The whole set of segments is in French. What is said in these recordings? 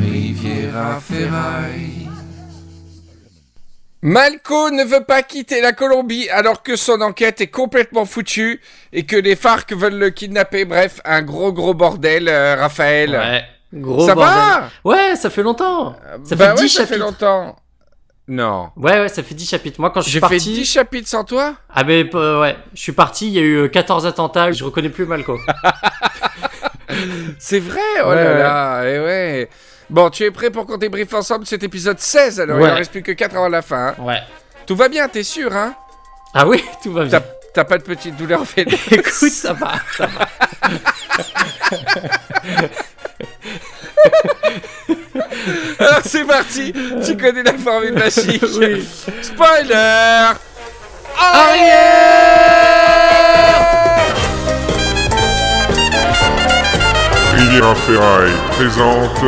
Riviera Ferraille. Malco ne veut pas quitter la Colombie alors que son enquête est complètement foutue et que les FARC veulent le kidnapper. Bref, un gros gros bordel, euh, Raphaël. Ouais. Gros Ça bordel. va Ouais, ça fait longtemps. Ça Bah fait ouais, 10 ça fait chapitres. longtemps. Non. Ouais, ouais, ça fait 10 chapitres. Moi, quand je suis J'ai fait parti. 10 chapitres sans toi? Ah, mais euh, ouais, je suis parti, il y a eu euh, 14 attentats, je reconnais plus Malco. C'est vrai, oh Ouais, là ouais. là, et ouais. Bon, tu es prêt pour qu'on débriefe ensemble cet épisode 16 alors? Ouais. Il en reste plus que 4 avant la fin. hein. Ouais. Tout va bien, t'es sûr, hein? Ah oui, tout va bien. T'as pas de petite douleur féminin Écoute, ça va, ça va. Alors c'est parti, tu connais la formule magique. Oui. Spoiler Riviera Ferraille présente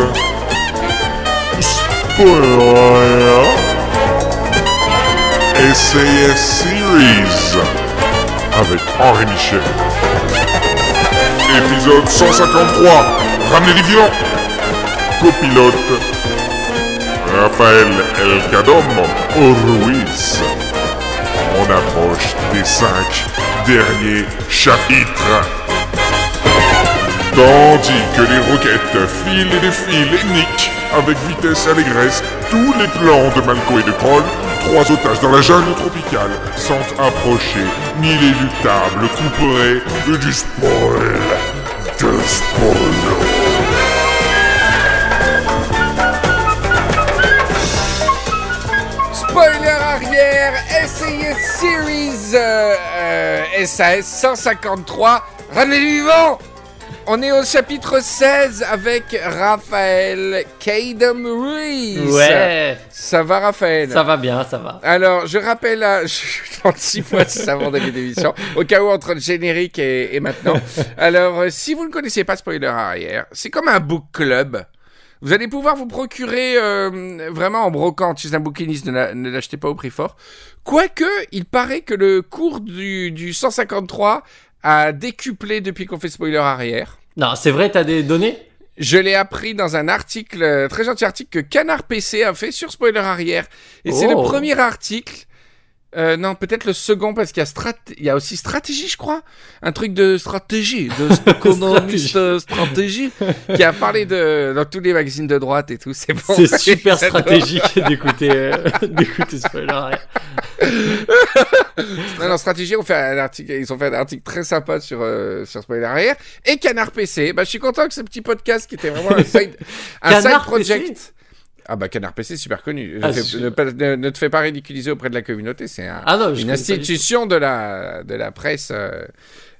SAS Series avec Henri Michel. Épisode 153 Ramenez les vivants Copilote Raphaël El Cadomo Ruiz. On approche des cinq derniers chapitres. Tandis que les roquettes filent et défilent et niquent avec vitesse et allégresse tous les plans de Malco et de Kroll, trois otages dans la jungle tropicale sentent approcher l'inéluctable couperet du spoil. De spoil. Spoiler arrière, SAS Series SAS 153, ramenez les vivants On est au chapitre 16 avec Raphaël Kadam Ruiz. Ouais, Ça va Raphaël? Ça va bien, ça va. Alors, je rappelle, à... je 36 fois c'est avant début d'émission, au cas où entre le générique et, et maintenant. Alors, euh, si vous ne connaissez pas Spoiler Arrière, c'est comme un book club. Vous allez pouvoir vous procurer euh, vraiment en brocante chez un bouquiniste, ne l'achetez pas au prix fort. Quoique, il paraît que le cours du, du 153 a décuplé depuis qu'on fait Spoiler Arrière. Non, c'est vrai, t'as des données? Je l'ai appris dans un article, euh, très gentil article que Canard PC a fait sur Spoiler Arrière. Et c'est le Oh. premier article. Euh, non, peut-être le second parce qu'il y a, strat... il y a aussi stratégie, je crois. Un truc de stratégie, de économiste euh, stratégie, qui a parlé de dans tous les magazines de droite et tout. C'est bon. C'est super stratégique d'écouter euh, d'écouter spoiler. Non, non, stratégie, on fait un article, ils ont fait un article très sympa sur, euh, sur Spoiler Arrière. Et Canard PC, bah, je suis content que ce petit podcast qui était vraiment un side, un side project. PC? Ah bah Canard PC, super connu. Ne, Ah, fais- ne pas- ne- ne te fais pas ridiculiser auprès de la communauté, c'est un- Ah une institution de la, de la presse euh,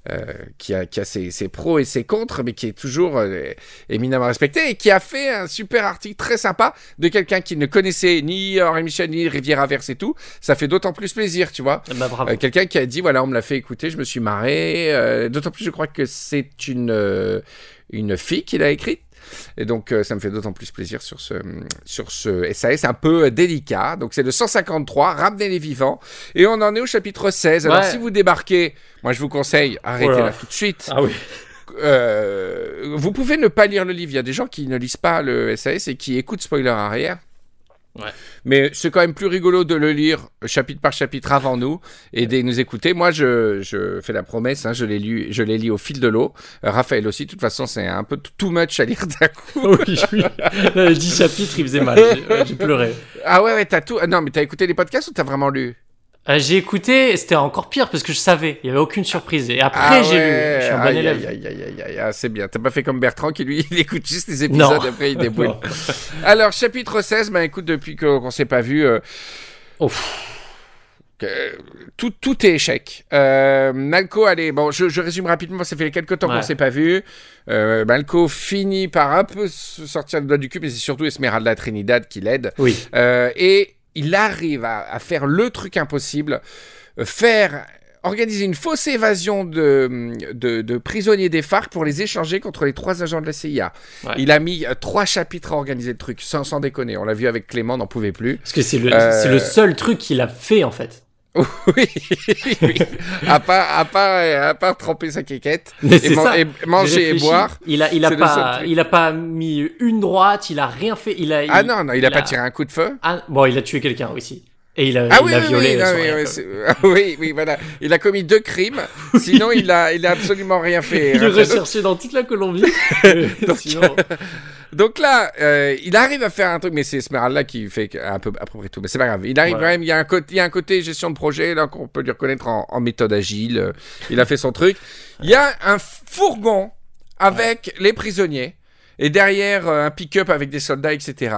euh, qui a, qui a ses, ses pros et ses contres, mais qui est toujours euh, éminemment respectée et qui a fait un super article très sympa de quelqu'un qui ne connaissait ni Henri Michel ni Riviera Verse et tout. Ça fait d'autant plus plaisir, tu vois. Bah, bravo. Euh, quelqu'un qui a dit voilà on me l'a fait écouter je me suis marré d'autant plus je crois que c'est une une fille qui l'a écrite et donc euh, ça me fait d'autant plus plaisir sur ce sur ce SAS un peu euh, délicat donc c'est le 153 ramenez les vivants et on en est au chapitre 16 alors Ouais. si vous débarquez moi je vous conseille arrêtez Voilà. là tout de suite Ah oui. Euh, vous pouvez ne pas lire le livre il y a des gens qui ne lisent pas le SAS et qui écoutent spoiler arrière Ouais. mais c'est quand même plus rigolo de le lire chapitre par chapitre avant nous et de nous écouter. Moi, je, je fais la promesse, hein, je l'ai lu, je l'ai lu au fil de l'eau. Euh, Raphaël aussi. De toute façon, c'est un peu too much à lire d'un coup. oui, oui. Euh, 10 chapitres, il faisait mal. J'ai ouais, pleuré. Ah ouais, ouais, t'as tout. Non, mais t'as écouté les podcasts ou t'as vraiment lu? Euh, j'ai écouté, c'était encore pire parce que je savais, il y avait aucune surprise. Et après, Ah j'ai ouais, lu. Je suis un bon aïe, élève. aïe, aïe, aïe, aïe, ah, c'est bien. T'as pas fait comme Bertrand qui lui, il écoute juste les épisodes Non. après il. Non. Alors, chapitre 16, ben écoute, depuis qu'on s'est pas vu, euh, tout, tout est échec. Euh, Malco, allez, bon, je, je résume rapidement, ça fait quelques temps qu'on Ouais. s'est pas vu. Euh, Malco finit par un peu se sortir le doigt du cul, mais c'est surtout Esmeralda Trinidad qui l'aide. Oui. Euh, et il arrive à, à faire le truc impossible, euh, faire organiser une fausse évasion de, de, de prisonniers des FARC pour les échanger contre les trois agents de la CIA. Ouais. Il a mis euh, trois chapitres à organiser le truc, sans, sans déconner. On l'a vu avec Clément, n'en pouvait plus. Parce que c'est le, Euh, c'est le seul truc qu'il a fait en fait. Oui, oui. À part, à part, à part tremper sa quéquette Mais et, c'est man- ça. et manger et boire. Il a, il a pas, il a pas mis une droite, il a rien fait. Il a. Ah non, non, il a il pas tiré un coup de feu. Ah, bon, il a tué quelqu'un aussi. Et il a, Ah il oui, a oui, violé. oui, son oui, ah oui, oui, voilà. Il a commis deux crimes. Sinon, il a, il a absolument rien fait. Il est recherché dans toute la Colombie. Sinon, Donc là, euh, il arrive à faire un truc, mais c'est Esmeralda qui fait un peu à peu près tout. Mais c'est pas grave. Il arrive Ouais. quand même. Il y a un côté, il y a un côté gestion de projet là qu'on peut lui reconnaître en, en méthode agile. Euh, Il a fait son truc. Il y a un fourgon avec les prisonniers. Et derrière, euh, un pick-up avec des soldats, etc.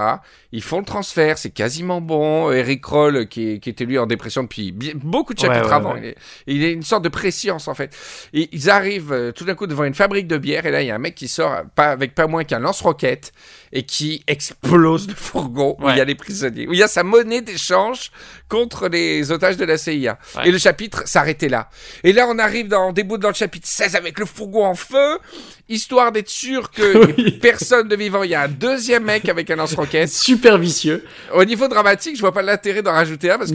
Ils font le transfert, c'est quasiment bon. Eric Roll, qui, est- qui était lui en dépression depuis beaucoup de chapitres Ouais, ouais, avant, ouais. il, est, il est une sorte de préscience en fait. Et ils arrivent euh, tout d'un coup devant une fabrique de bière, et là, il y a un mec qui sort euh, pas, avec pas moins qu'un lance-roquette et qui explose le fourgon où il y a les prisonniers, où il y a sa monnaie d'échange contre les otages de la CIA. Ouais. Et le chapitre s'arrêtait là. Et là, on arrive dans, on déboute dans le chapitre 16 avec le fourgon en feu, histoire d'être sûr que Oui. personne de vivant. Il y a un deuxième mec avec un lance-roquette. super vicieux. Au niveau dramatique, je vois pas l'intérêt d'en rajouter un parce que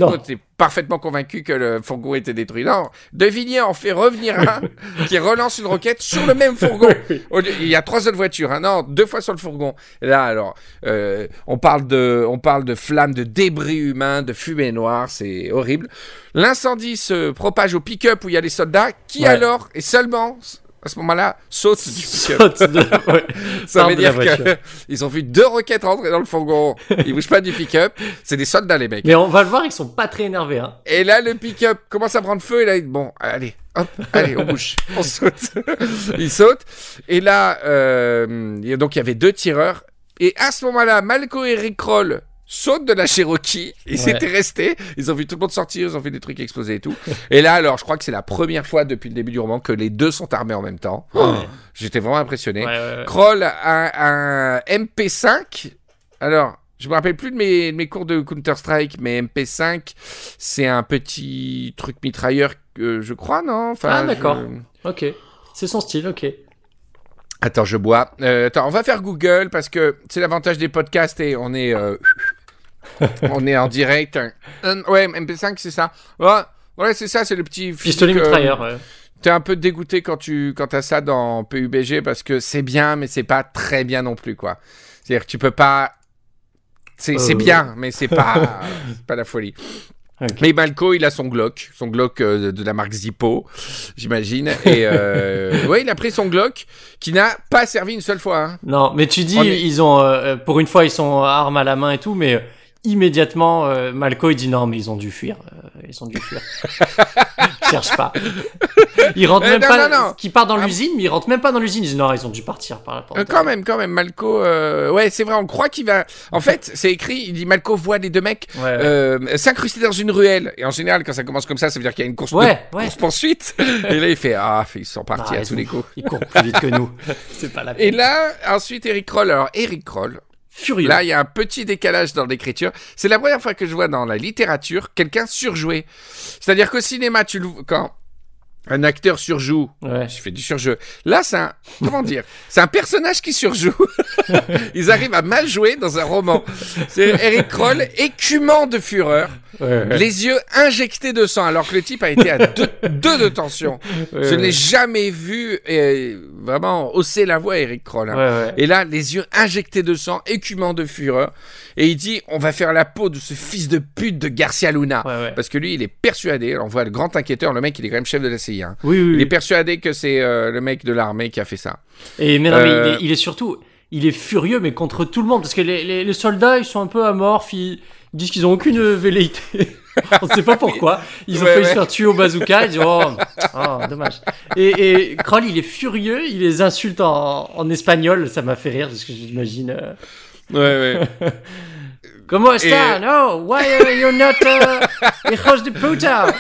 parfaitement convaincu que le fourgon était détruit. Non, De en fait revenir un qui relance une roquette sur le même fourgon. Il y a trois autres voitures, hein. non, deux fois sur le fourgon. Et là, alors, euh, on parle de, on parle de flammes, de débris humains, de fumée noire, c'est horrible. L'incendie se propage au pick-up où il y a les soldats, qui Ouais. alors, et seulement à ce moment-là, sautent du pick-up. Saute de- ouais. Ça veut dire qu'ils ont vu deux roquettes rentrer dans le fourgon. Ils bougent pas du pick-up. C'est des soldats, les mecs. Mais on va le voir, ils sont pas très énervés. Hein. Et là, le pick-up commence à prendre feu. Et là, bon, allez, hop, allez, on bouge. On saute. il saute. Et là, euh, donc il y avait deux tireurs. Et à ce moment-là, Malco et Rick Sautent de la Cherokee. Ils Ouais. étaient restés. Ils ont vu tout le monde sortir. Ils ont fait des trucs exploser et tout. et là, alors, je crois que c'est la première fois depuis le début du roman que les deux sont armés en même temps. Ouais. J'étais vraiment impressionné. Ouais. Kroll a un MP5. Alors, je me rappelle plus de mes, de mes cours de Counter-Strike, mais MP5, c'est un petit truc mitrailleur, je crois, non? Enfin, Ah, je- d'accord. Ok. C'est son style, ok. Attends, je bois. Euh, attends, on va faire Google parce que c'est l'avantage des podcasts et on est, euh, on est en direct. Euh, ouais, MP5, c'est ça. Ouais, ouais, c'est ça, c'est le petit Pistolet mitrailleur. ouais. T'es un peu dégoûté quand tu quand as ça dans PUBG parce que c'est bien, mais c'est pas très bien non plus, quoi. C'est-à-dire que tu peux pas. C'est Euh. bien, mais c'est pas, pas la folie. Mais Malco, il a son Glock, son Glock euh, de la marque Zippo, j'imagine. Et euh, ouais, il a pris son Glock qui n'a pas servi une seule fois. hein. Non, mais tu dis, On ils ont, euh, pour une fois, ils sont armes à la main et tout, mais euh, immédiatement, euh, Malco, il dit non, mais ils ont dû fuir. euh, ils ont dû fuir. Cherche pas. Ils rentrent Euh, même non, pas. non, non. Qui part dans Ah. l'usine, mais ils rentrent même pas dans l'usine. Ils disent non, ils ont dû partir par la porte. Euh, quand même, quand même, Malco. euh, Ouais, c'est vrai, on croit qu'il va. En fait, c'est écrit, il dit Malco voit les deux mecs Ouais, ouais. euh, s'incruster dans une ruelle. Et en général, quand ça commence comme ça, ça veut dire qu'il y a une course, Ouais, ouais. poursuite. Et là, il fait Ah, ils sont partis Ah, à tous ont- les coups. Ils courent plus vite que nous. C'est pas la peine. Et là, ensuite, Eric Kroll. Alors, Eric Kroll, Furieux. là, il y a un petit décalage dans l'écriture. C'est la première fois que je vois dans la littérature quelqu'un surjouer. C'est-à-dire qu'au cinéma, tu quand un acteur surjoue, Ouais. je fais du surjeu. Là, c'est un. Comment dire? C'est un personnage qui surjoue. Ils arrivent à mal jouer dans un roman. C'est Eric Kroll, écumant de fureur, Ouais, ouais. les yeux injectés de sang, alors que le type a été à deux, deux de tension. Je ne l'ai jamais vu euh, vraiment hausser la voix, Eric Kroll. hein. Et là, les yeux injectés de sang, écumant de fureur. Et il dit On va faire la peau de ce fils de pute de Garcia Luna. Parce que lui, il est persuadé. On voit le grand enquêteur, le mec, il est quand même chef de la CIA. Hein. Oui, oui, Il est persuadé que c'est euh, le mec de l'armée qui a fait ça. Et mais non, mais Euh, il, est, il est surtout, il est furieux, mais contre tout le monde, parce que les, les, les soldats, ils sont un peu amorphes, ils, ils disent qu'ils ont aucune velléité. On sait pas pourquoi. Ils ont Ouais, failli ouais. se faire tuer au bazooka. Ils disent oh, oh, dommage. Et, et Kroll, il est furieux, il les insulte en, en espagnol. Ça m'a fait rire parce que j'imagine. euh, Ouais, ouais. Comment está? No, why are you not uh, hijos de puta?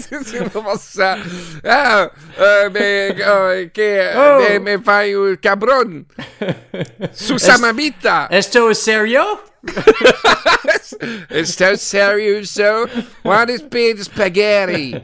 c'est vraiment ça. Ah, euh, mais euh, que Oh. de me fai un cabron. Susamamita. Esto serio? Estás serioso? What is paid spaghetti?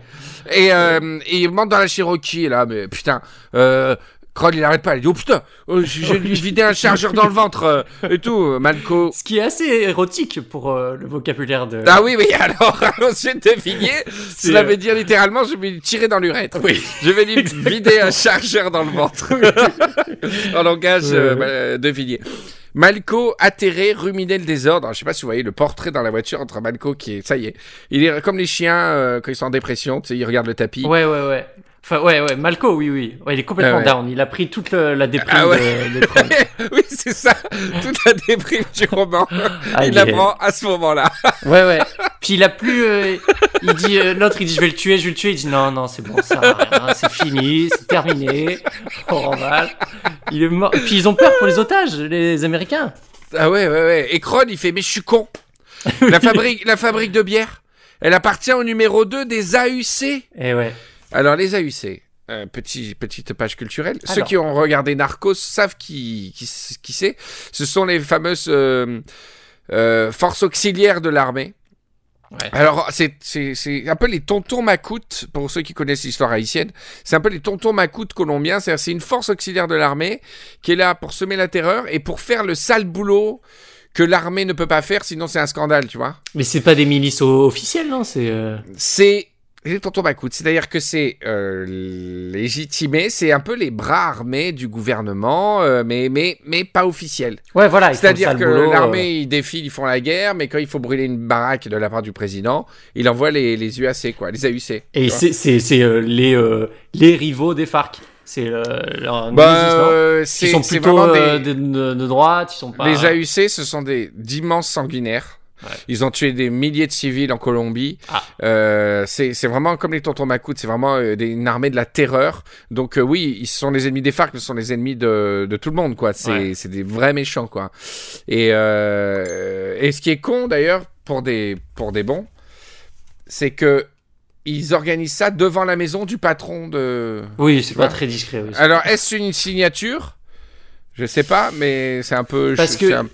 Et, euh, et il monte dans la Cherokee, là, mais putain. Euh, Kroll, il arrête pas. Il dit Oh putain, oh, je lui vider un chargeur dans le ventre euh, et tout. Malco. Ce qui est assez érotique pour euh, le vocabulaire de. Ah oui, oui, alors, ensuite deviner, C'est, cela euh, veut dire littéralement, je vais lui tirer dans l'urètre. Oui. Je vais lui vider un chargeur dans le ventre. en langage euh, de. Malco atterré, ruminait le désordre. Je sais pas si vous voyez le portrait dans la voiture entre Malco qui est, ça y est, il est comme les chiens euh, quand ils sont en dépression, tu sais, ils regardent le tapis. Ouais, ouais, ouais. Enfin, ouais, ouais, Malco, oui, oui. Ouais, il est complètement Ah ouais. down. Il a pris toute le- la déprime Ah ouais. de, de oui, c'est ça, toute la déprime du roman. Ah, il la prend à ce moment-là. Ouais, ouais. Puis il a plus. euh, il dit. euh, L'autre, il dit je vais le tuer, je vais le tuer. Il dit non, non, c'est bon, ça c'est fini, c'est terminé. On remballe. Il est mort. Puis ils ont peur pour les otages, les Américains. Ah ouais, ouais, ouais. Et Kron, il fait, mais je suis con. la, fabrique, la fabrique de bière, elle appartient au numéro 2 des AUC. Et Eh ouais. Alors, les AUC, euh, petit, petite page culturelle. Ceux qui ont regardé Narcos savent qui, qui, qui c'est. Ce sont les fameuses euh, euh, forces auxiliaires de l'armée. Ouais. Alors, c'est- c'est c'est un peu les tontons macoutes, pour ceux qui connaissent l'histoire haïtienne. C'est un peu les tontons macoutes colombiens. C'est-à-dire, c'est une force auxiliaire de l'armée qui est là pour semer la terreur et pour faire le sale boulot que l'armée ne peut pas faire, sinon c'est un scandale, tu vois. Mais c'est pas des milices officielles, non C'est. euh, C'est les tontons macoutes. C'est-à-dire que c'est euh, légitimé, c'est un peu les bras armés du gouvernement, euh, mais, mais, mais pas officiel. Ouais, voilà. C'est-à-dire que euh. l'armée, ils défilent, ils font la guerre, mais quand il faut brûler une baraque de la part du président, il envoie les, les UAC, quoi, les AUC. Et c'est les les rivaux des FARC. C'est leur Bah, Ils sont plutôt des... de- de droite, ils sont pas. Les AUC, ce sont des d'immenses sanguinaires. Ouais. Ils ont tué des milliers de civils en Colombie. Ah. Euh, c'est vraiment comme les tontons macoutes, c'est vraiment euh, des- une armée de la terreur. Donc euh, oui, ils sont les ennemis des FARC, mais ce sont les ennemis de, de tout le monde, quoi. C'est Ouais. des vrais méchants, quoi. Et, et ce qui est con, d'ailleurs, pour des, pour des bons, c'est que ils organisent ça devant la maison du patron de... Oui, c'est pas très discret. Oui. Alors, est-ce une signature? Je sais pas, mais c'est un peu... Parce que- un-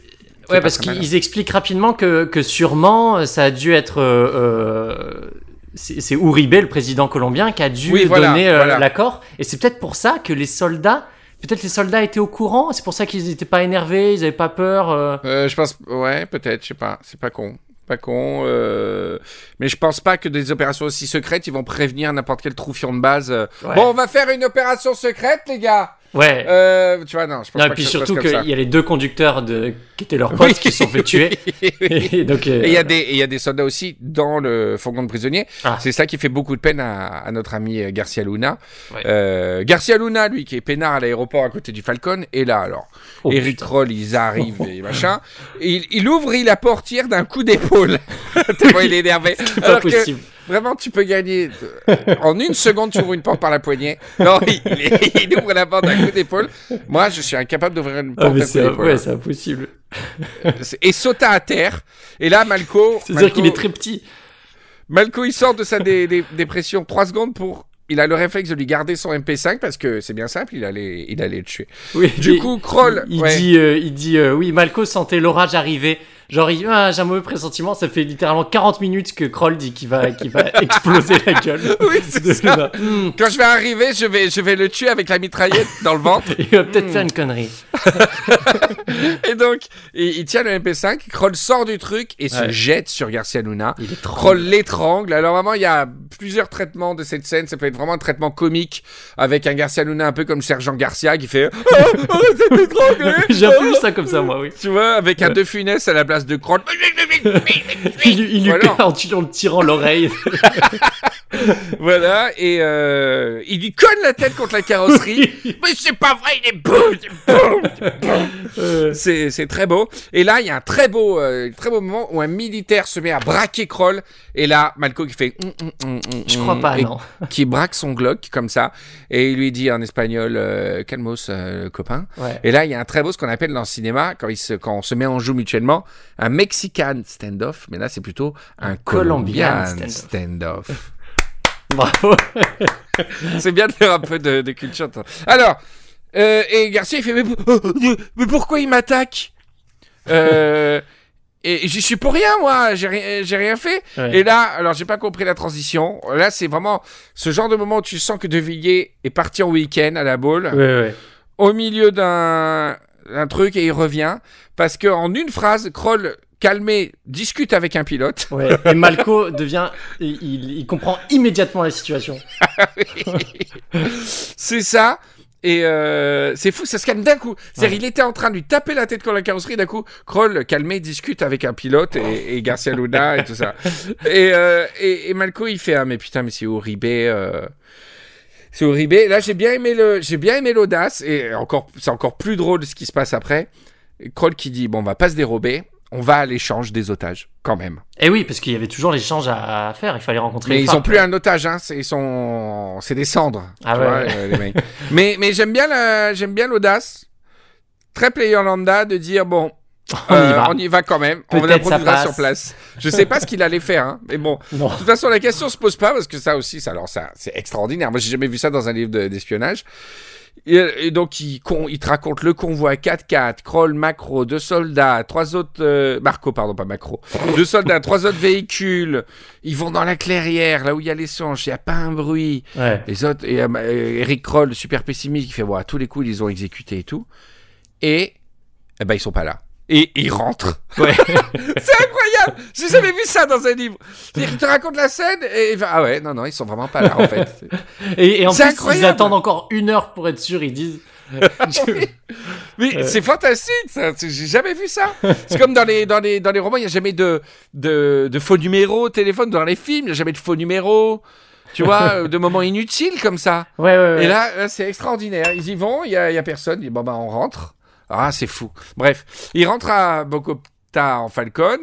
Ouais, parce qu'ils expliquent rapidement que, que sûrement euh, ça a dû être. euh, euh, c'est Uribe, le président colombien, qui a dû Oui, voilà, donner euh, voilà. l'accord. Et c'est peut-être pour ça que les soldats. Peut-être les soldats étaient au courant? C'est pour ça qu'ils n'étaient pas énervés, ils n'avaient pas peur. euh? Euh, je pense, ouais, peut-être, je sais pas, c'est pas con, pas con. euh, Mais je pense pas que des opérations aussi secrètes, ils vont prévenir n'importe quel troufion de base. euh, Ouais. Bon, on va faire une opération secrète, les gars. Ouais. Euh, tu vois, non, je pense Non, et pas puis que surtout qu'il y a les deux conducteurs de... qui étaient leurs potes Oui. qui se sont fait tuer. Et donc, euh, Et il y a des, et il y a des soldats aussi dans le fourgon de prisonniers. Ah. C'est ça qui fait beaucoup de peine à, à notre ami euh, Garcia Luna. Ouais. Euh, Garcia Luna, lui, qui est peinard à l'aéroport à côté du Falcon, est là alors. Oh, Eric putain. Roll, ils arrivent et machin. Et il, il ouvre la portière d'un coup d'épaule. Tellement il est énervé. c'est pas Alors que possible. Vraiment, tu peux gagner. En une seconde, tu ouvres une porte par la poignée. Non, il, il- il ouvre la porte d'un coup d'épaule. Moi, je suis incapable d'ouvrir une Ah, porte mais d'un coup c'est d'épaule. ouais, c'est impossible. Et sauta à terre. Et là, Malco. C'est-à-dire Malco- qu'il est très petit. Malco, il sort de sa dé- dé- dépression 3 secondes pour. Il a le réflexe de lui garder son MP5 parce que c'est bien simple, il allait, il allait le tuer. Oui, Du coup, Kroll. il, il ouais. dit, euh, il dit euh, oui, Malco sentait l'orage arriver. Genre, il ah, j'ai un mauvais pressentiment. Ça fait littéralement 40 minutes que Kroll dit qu'il va, qu'il va exploser la gueule. Oui, c'est De- ça. Hmm, Quand je vais arriver, je vais, je vais le tuer avec la mitraillette dans le ventre. il va peut-être Hmm. faire une connerie. Et donc, il, il tient le MP5, Kroll sort du truc et se jette sur Garcia Luna. Il. Kroll l'étrangle. Alors vraiment, il y a plusieurs traitements de cette scène. Ça peut être vraiment un traitement comique avec un Garcia Luna un peu comme Sergent Garcia qui fait oh, m'étrangler J'ai peu vu ça comme ça, moi, oui. Tu vois, avec un De Funès à la place de Kroll. Il, lui- il lui Voilà. en, tu- en tirant l'oreille. voilà, et euh, il lui colle la tête contre la carrosserie. Mais c'est pas vrai, il est boum, boum, Euh, C'est c'est très beau. Et là, il y a un très beau, euh, très beau moment où un militaire se met à braquer Kroll. Et là, Malco qui fait. hum, hum, hum, hum, je crois pas, non. Qui braque son Glock comme ça. Et il lui dit en espagnol euh, Calmos, euh, copain. Ouais. Et là, il y a un très beau, ce qu'on appelle dans le cinéma, quand, il se, quand on se met en joue mutuellement, un Mexican standoff. Mais là, c'est plutôt un, Colombian Colombian standoff. standoff. Bravo. c'est bien de faire un peu de, de culture. Alors, euh, et Garcia, il fait Mais, pour- mais pourquoi il m'attaque euh, Et j'y suis pour rien, moi, j'ai rien, j'ai rien fait. Ouais. Et là, alors j'ai pas compris la transition. Là, c'est vraiment ce genre de moment où tu sens que De Villiers est parti en week-end à la boule. Ouais, ouais. au milieu d'un un truc et il revient parce que en une phrase, Kroll calmé discute avec un pilote. Ouais. Et Malco devient, il, comprend immédiatement la situation. C'est ça. Et euh, c'est fou, ça se calme d'un coup. C'est-à-dire, il était en train de lui taper la tête contre la carrosserie, d'un coup, Kroll, calmé, discute avec un pilote et, et Garcia Luna et tout ça. Et, euh, et, et Malco, il fait Ah, mais putain, mais c'est horrible. Euh... C'est horrible. Là, j'ai bien aimé le, j'ai bien aimé l'audace et encore, c'est encore plus drôle ce qui se passe après. Kroll qui dit Bon, on va pas se dérober, on va à l'échange des otages, quand même. Et oui, parce qu'il y avait toujours l'échange à à faire. Il fallait rencontrer. Mais les ils phares, ont plus un otage, hein. C'est, ils sont, c'est des cendres. Ah ouais, vois, euh, les mecs. mais, mais j'aime bien la, j'aime bien l'audace. Très player lambda de dire bon, On y euh, va. on y va quand même. on improvisera passe. sur place. Je sais pas ce qu'il allait faire, hein. Mais bon. Non. De toute façon, la question se pose pas parce que ça aussi, ça, alors ça, c'est extraordinaire. Moi, j'ai jamais vu ça dans un livre de- d'espionnage. Et, et donc, il, con- il te raconte le convoi 4x4, Kroll, Macro, deux soldats, trois autres. euh, Marco, pardon, pas Macro. Deux soldats, trois autres véhicules. Ils vont dans la clairière, là où il y a l'essence, il n'y a pas un bruit. Ouais. Les autres, et euh, Eric Kroll, super pessimiste, qui fait ouais, à tous les coups, ils les ont exécutés et tout. Et eh ben, ils sont pas là. Et ils rentrent. Ouais. C'est incroyable J'ai jamais vu ça dans un livre. Il te raconte la scène et il Ah ouais, non, non, ils sont vraiment pas là en fait. Et, et en plus, incroyable. ils attendent encore une heure pour être sûrs. Ils disent. Je- Mais Euh. c'est fantastique, ça. J'ai jamais vu ça. C'est comme dans les, dans les, dans les romans, il n'y a jamais de, de, de faux numéros au téléphone. Dans les films, il n'y a jamais de faux numéros. Tu vois, de moments inutiles comme ça. Ouais, ouais, ouais. Et là, c'est extraordinaire. Ils y vont, il n'y a, il y a personne. Ils disent, bon, bah, on rentre. Ah, c'est fou. Bref, ils rentrent à Bogota en Falcon.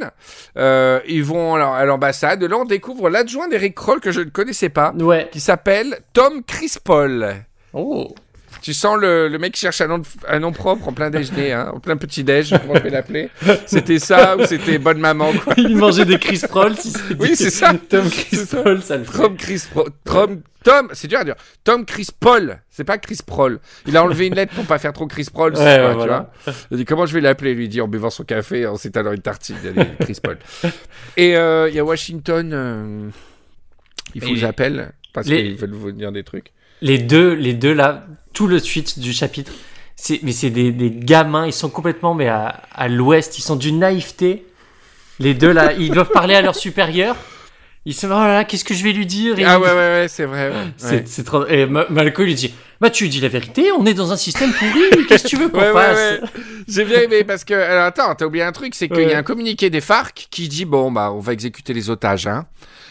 Euh, ils vont à l'ambassade. Là, on découvre l'adjoint d'Eric Kroll que je ne connaissais pas, Ouais. qui s'appelle Tom Crispol. Oh. Tu sens le, le mec qui cherche un nom, de- un nom propre en plein déjeuner, hein, en plein petit déj, comment je vais l'appeler C'était ça ou c'était bonne maman quoi Il mangeait des Chris Proll. Si c'est Oui, c'est ça. Tom Chris ça. Le fait. Tom Chris Tom, Tom, c'est dur à dire. Tom Chris Paul, c'est pas Chris Prol. Il a enlevé une lettre pour pas faire trop Chris Prol, Ouais, ouais, tu voilà. vois. Il dit comment je vais l'appeler, lui dit en buvant son café, en s'étalant une tartine, il a dit Chris Paul. Et euh, il y a Washington, euh, il faut Et que j'appelle parce les- qu'ils veulent vous dire des trucs. Les deux, les deux là, tout le suite du chapitre, c'est, mais c'est des, des gamins, ils sont complètement mais à, à l'ouest, ils sont d'une naïveté. Les deux là, ils doivent parler à leur supérieur. Ils sont oh là là, qu'est-ce que je vais lui dire? Et Ah ouais ouais ouais, c'est vrai. ouais. C'est, Ouais. trop. Et Ma- Malco lui dit Bah, tu dis la vérité, on est dans un système pourri, qu'est-ce que tu veux qu'on Ouais, ouais, fasse ouais. J'ai bien aimé parce que alors, attends, t'as oublié un truc, c'est qu'il y Ouais. a un communiqué des FARC qui dit bon bah on va exécuter les otages, hein.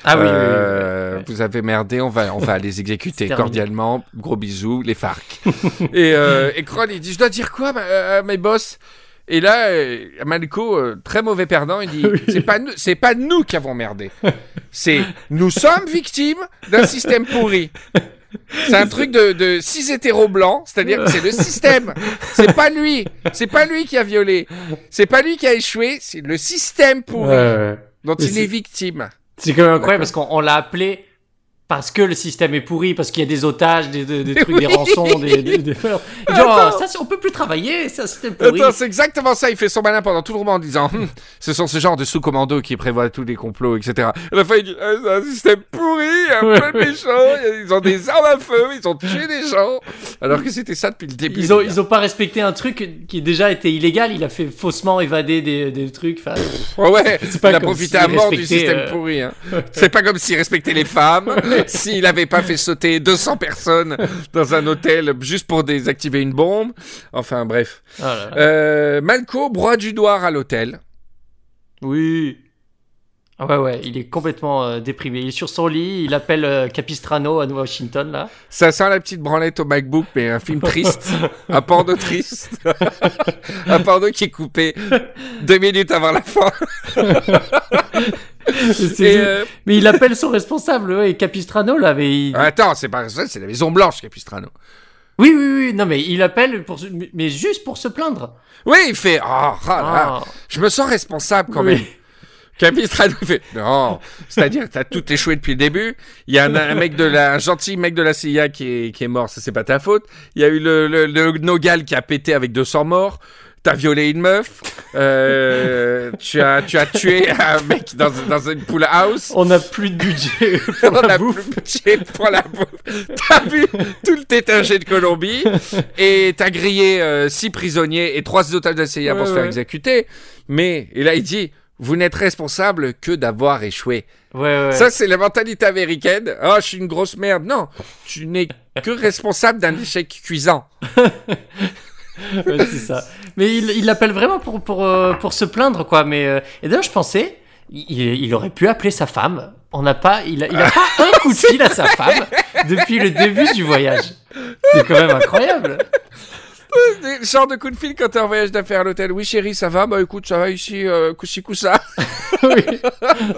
Ah oui, oui, oui, oui, Euh. Vous avez merdé, on va, on va les exécuter cordialement. Gros bisous, les FARC. et, euh, et Kroll, il dit Je dois dire quoi, euh, mes boss? Et là, euh, Malco, très mauvais perdant, il dit C'est pas, nous- c'est pas nous qui avons merdé. C'est nous sommes victimes d'un système pourri. C'est un truc de, de six hétéros blancs, c'est-à-dire que c'est le système. C'est pas lui. C'est pas lui qui a violé. C'est pas lui qui a échoué. C'est le système pourri Ouais, ouais. dont Mais il c'est- est victime. C'est quand même incroyable parce qu'on on l'a appelé parce que le système est pourri, parce qu'il y a des otages, des, des, des trucs, des rançons, des, des, des dit, oh, ça, c'est- on peut plus travailler, c'est un système pourri. Attends, c'est exactement ça. Il fait son malin pendant tout le roman en disant Hum, Ce sont ce genre de sous-commandos qui prévoient tous les complots, etc. À la fin, il dit Ah, C'est un système pourri, un peu méchant. Ils ont des armes à feu, ils ont tué des gens. Alors que c'était ça depuis le début. Ils ont, ils pas respecté un truc qui déjà était illégal. Il a fait faussement évader des, des trucs. Enfin, Ouais, ouais. C'est pas il a profité à mort du système euh, pourri. Hein. C'est pas comme s'il respectait les femmes, s'il avait pas fait sauter 200 personnes dans un hôtel juste pour désactiver une bombe. Enfin, bref. oh là là. Euh, Malco broie du doigt à l'hôtel. Oui. Ah ouais, ouais, il est complètement euh, déprimé. Il est sur son lit, il appelle euh, Capistrano à Washington, là. Ça sent la petite branlette au MacBook, mais un film triste. un porno triste. un porno qui est coupé deux minutes avant la fin. Et, euh, Mais il appelle son responsable, ouais, Capistrano, là. Mais il- Attends, c'est pas ça, c'est la Maison Blanche, Capistrano. Oui, oui, oui, non, mais il appelle, pour mais juste pour se plaindre. Oui, il fait. Oh, ah là, Ah. je me sens responsable quand Oui. même. Capistrano fait non, c'est-à-dire t'as tout échoué depuis le début. Il y a un, un mec de la, un gentil mec de la CIA qui est, qui est mort, ça c'est pas ta faute. Il y a eu le, le, le Nogal qui a pété avec 200 morts. T'as violé une meuf, euh, tu, as, tu as tué un mec dans, dans une pool house. On n'a plus de budget pour On la bouffe. plus de budget pour la bouffe. T'as vu tout le tétingé de Colombie et t'as grillé euh, six prisonniers et trois otages de CIA pour Ouais, se faire ouais. exécuter. Mais, et là il dit, vous n'êtes responsable que d'avoir échoué. Ouais, ouais. Ça, c'est la mentalité américaine. Oh, je suis une grosse merde. Non, tu n'es que responsable d'un échec cuisant. Ouais, c'est ça. Mais il l'appelle vraiment pour, pour, euh, pour se plaindre, quoi. Mais, euh, et d'ailleurs, je pensais, il, il aurait pu appeler sa femme. On n'a pas, il a, il a pas un coup de fil à sa femme depuis le début du voyage. C'est quand même incroyable. Le genre de coup de fil quand t'es en voyage d'affaires à l'hôtel. Oui, chérie, ça va? Bah écoute, ça va ici, euh, couchi coussa. Oui.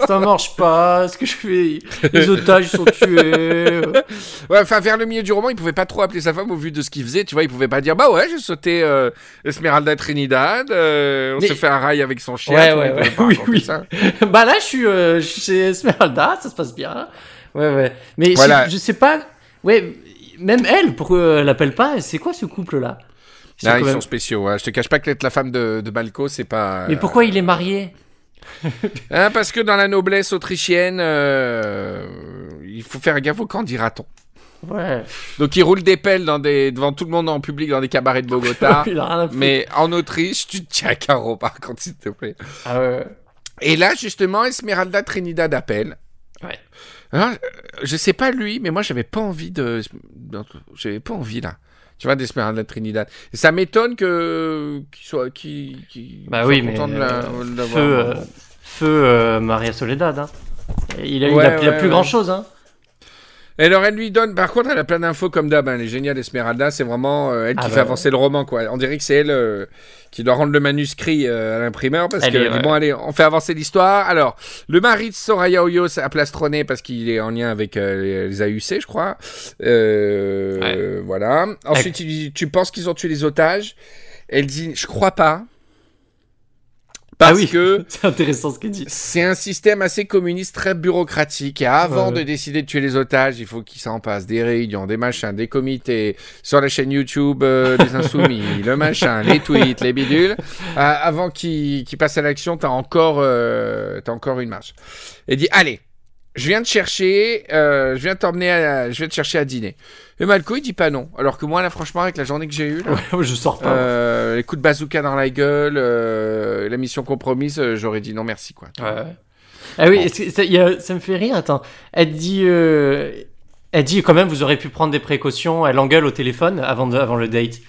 Ça marche pas. Ce que je fais, les otages sont tués. Ouais, enfin, vers le milieu du roman, il pouvait pas trop appeler sa femme au vu de ce qu'il faisait. Tu vois, il pouvait pas dire Bah ouais, j'ai sauté euh, Esmeralda Trinidad, euh, on Mais- s'est fait un rail avec son chien. Ouais, ouais, ouais. Oui, oui. ça. bah là, je suis, euh, je suis chez Esmeralda, ça se passe bien. Ouais, ouais. Mais Voilà. je, je sais pas. Ouais, même elle, pourquoi elle l'appelle pas? C'est quoi ce couple-là? C'est Ah, quand ils même- sont spéciaux. hein. Je te cache pas que être la femme de, de Balco, c'est pas. Mais pourquoi il est marié Hein, parce que dans la noblesse autrichienne, euh, il faut faire gaffe au camp, dira-t-on. Ouais. Donc il roule des pelles dans des, devant tout le monde en public dans des cabarets de Bogota. mais en Autriche, tu te tiens à carreau par contre, s'il te plaît. Ah ouais. Et là, justement, Esmeralda Trinidad appelle. Ouais. Alors, euh, je sais pas lui, mais moi, j'avais pas envie de. J'avais pas envie, là. Tu vois, d'Esmeralda Trinidad. Et ça m'étonne que qu'il soit, Bah soit oui, mais content de la- euh, de l'avoir. feu, euh, feu euh, Maria Soledad. Hein. Il a, il Ouais, a, il a ouais, plus ouais. grand chose. Hein. Et alors, elle lui donne. Par contre, elle a plein d'infos comme d'hab. hein. Elle est géniale, Esmeralda. C'est vraiment euh, elle qui Ah fait bah, avancer le roman, quoi. On dirait que c'est elle euh, qui doit rendre le manuscrit euh, à l'imprimeur parce Elle que est, ouais. bon, allez, on fait avancer l'histoire. Alors, le mari de Soraya Oyos a plastronné parce qu'il est en lien avec les, AUC, je crois. Voilà. Ensuite, il dit Tu penses qu'ils ont tué les otages? Elle dit Je crois pas. Parce ah oui, que c'est intéressant ce qu'il dit. c'est un système assez communiste, très bureaucratique. Et avant Ouais, ouais. de décider de tuer les otages, il faut qu'ils s'en passent des réunions, des machins, des comités, sur la chaîne YouTube euh, des Insoumis, le machin, les tweets, les bidules. Euh, avant qu'ils passent à l'action, t'as encore, euh, t'as encore une marche. Et dit Allez, je viens te chercher, euh, je viens t'emmener, à- je viens te chercher à dîner. Et Malco, il dit pas non. Alors que moi, là, franchement, avec la journée que j'ai eue, là, Ouais, je sors pas. euh, les coups de bazooka dans la gueule, euh, la mission compromise, j'aurais dit non merci quoi. Ouais. Ah oui, ça, il y a- ça me fait rire. Attends, elle dit, elle dit quand même, vous aurez pu prendre des précautions. Elle engueule au téléphone avant, de- avant le date.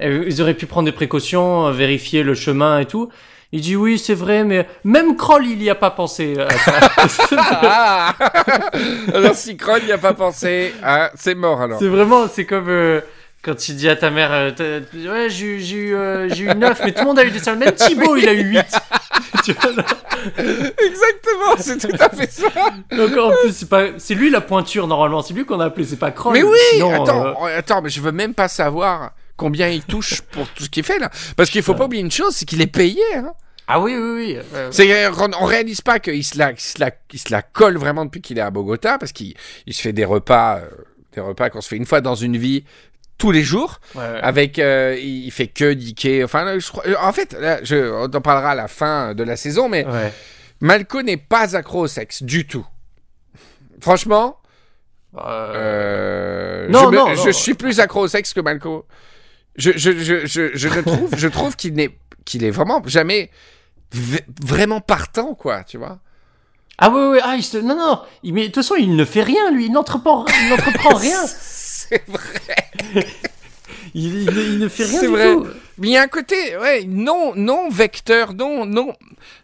Vous aurez pu prendre des précautions, vérifier le chemin et tout. Il dit oui, c'est vrai, mais même Kroll, il y a pas pensé. à ça. Ah Alors si Kroll n'y a pas pensé, ah, c'est mort alors. c'est vraiment, c'est comme euh, quand tu dis à ta mère, euh, ouais, j'ai eu- j'ai eu, euh, j'ai eu 9, mais tout le monde a eu des salles. Même Thibaut, il a eu 8. Tu vois, là. Exactement, c'est tout à fait ça. Donc en plus, c'est pas, c'est lui la pointure normalement. C'est lui qu'on a appelé. C'est pas Kroll. Mais oui, Sinon, attends, euh, oh, attends, mais je veux même pas savoir combien il touche pour tout ce qu'il fait là. Parce qu'il faut pas oublier une chose, c'est qu'il est payé. Hein. Ah oui, oui, oui. Euh, C'est, on on réalise pas qu'il se la, il se la, il se la colle vraiment depuis qu'il est à Bogota, parce qu'il il se fait des repas, euh, des repas qu'on se fait une fois dans une vie tous les jours. ouais, ouais. avec euh, il fait que diquer enfin là, je crois- euh, en fait là, je, on en parlera à la fin de la saison mais Ouais. Malco n'est pas accro au sexe du tout franchement Euh, euh, Non, je, me- non, je non. suis plus accro au sexe que Malco je, je, je, je, je le trouve je trouve qu'il n'est qu'il est vraiment jamais vraiment partant quoi tu vois Ah oui, oui, ah, il se... non, non. Il... Mais de toute façon, il ne fait rien, lui. Il n'entreprend, rien. c'est vrai Il, il- il ne fait rien C'est du vrai. tout. Mais il y a un côté, ouais, non, non vecteur, non, non,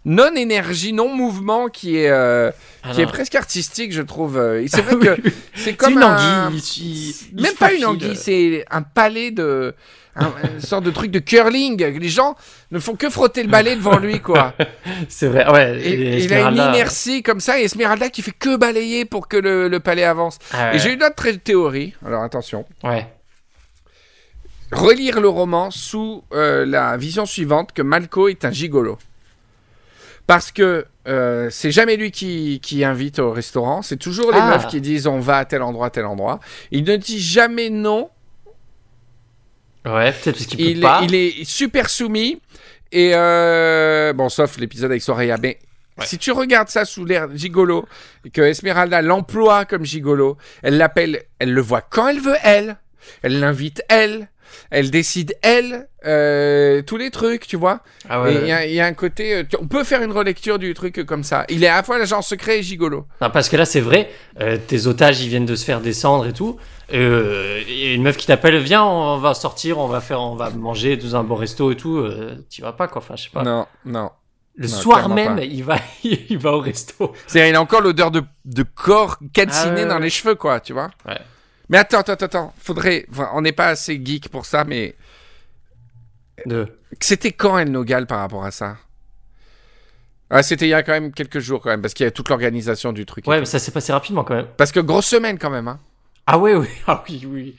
non énergie, non mouvement qui est, euh, qui est presque artistique, je trouve. C'est vrai oui, que c'est comme une un- anguille. il- il- il même pas une anguille, c'est un palais de, un, une sorte de truc de curling. Les gens ne font que frotter le balai devant lui, quoi. C'est vrai, ouais. Et, et il a une inertie comme ça, et Esmeralda qui fait que balayer pour que le, le palais avance. Ah ouais. Et j'ai une autre théorie. Alors attention. Ouais. relire le roman sous euh, la vision suivante que Malco est un gigolo. Parce que euh, c'est jamais lui qui, qui invite au restaurant, c'est toujours les Ah. meufs qui disent on va à tel endroit, tel endroit. Il ne dit jamais non Ouais, peut-être parce qu'il peut Il, pas. il est super soumis. Et euh, bon, sauf l'épisode avec Soraya. Mais Ouais. si tu regardes ça sous l'air gigolo, et que Esmeralda l'emploie comme gigolo, elle l'appelle, elle le voit quand elle veut, elle. Elle l'invite, elle. Elle décide, elle, euh, tous les trucs, tu vois. Ah ouais. il y, a- il y a un côté. euh, tu- On peut faire une relecture du truc comme ça. Il est à la fois l'agent secret et gigolo. Non, parce que là, c'est vrai, euh, tes otages, ils viennent de se faire descendre et tout. Euh, et une meuf qui t'appelle, viens, on va sortir, on va faire, on va manger dans un bon resto et tout. Euh, tu vas pas, quoi. Enfin, je sais pas. Non, non. Le non, soir même, pas. il va, il va au resto. C'est il a encore l'odeur de, de corps calciné Ah dans les cheveux, quoi, tu vois. Ouais. Mais attends, attends, attends. Faudrait. enfin, on n'est pas assez geek pour ça, mais De... c'était quand El Nogal par rapport à ça? Ah, C'était il y a quand même quelques jours, quand même, parce qu'il y a toute l'organisation du truc. Ouais, mais ça s'est passé rapidement quand même. Parce que grosse semaine, quand même. Hein. Ah ouais, oui, ah oui, oui.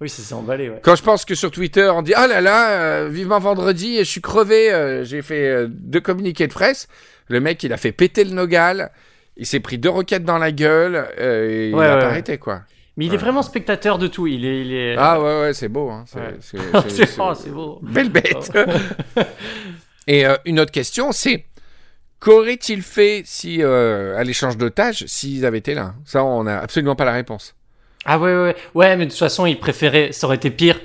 Oui, ça s'est emballé, ouais. Quand je pense que sur Twitter, on dit Ah là là, euh, vivement vendredi, et je suis crevé, euh, j'ai fait euh, deux communiqués de presse. Le mec, il a fait péter le Nogal. Il s'est pris deux roquettes dans la gueule. et il Ouais, a pas arrêté, quoi. Mais il est vraiment spectateur de tout. Il est, il est. Ah ouais, ouais, c'est beau. Hein. C'est, oh, beau. Belle bête. Et euh, une autre question, c'est qu'aurait-il fait si à l'échange d'otages s'ils avaient été là? Ça, on n'a absolument pas la réponse. Ah ouais, ouais, ouais, mais de toute façon, il préférait. Ça aurait été pire.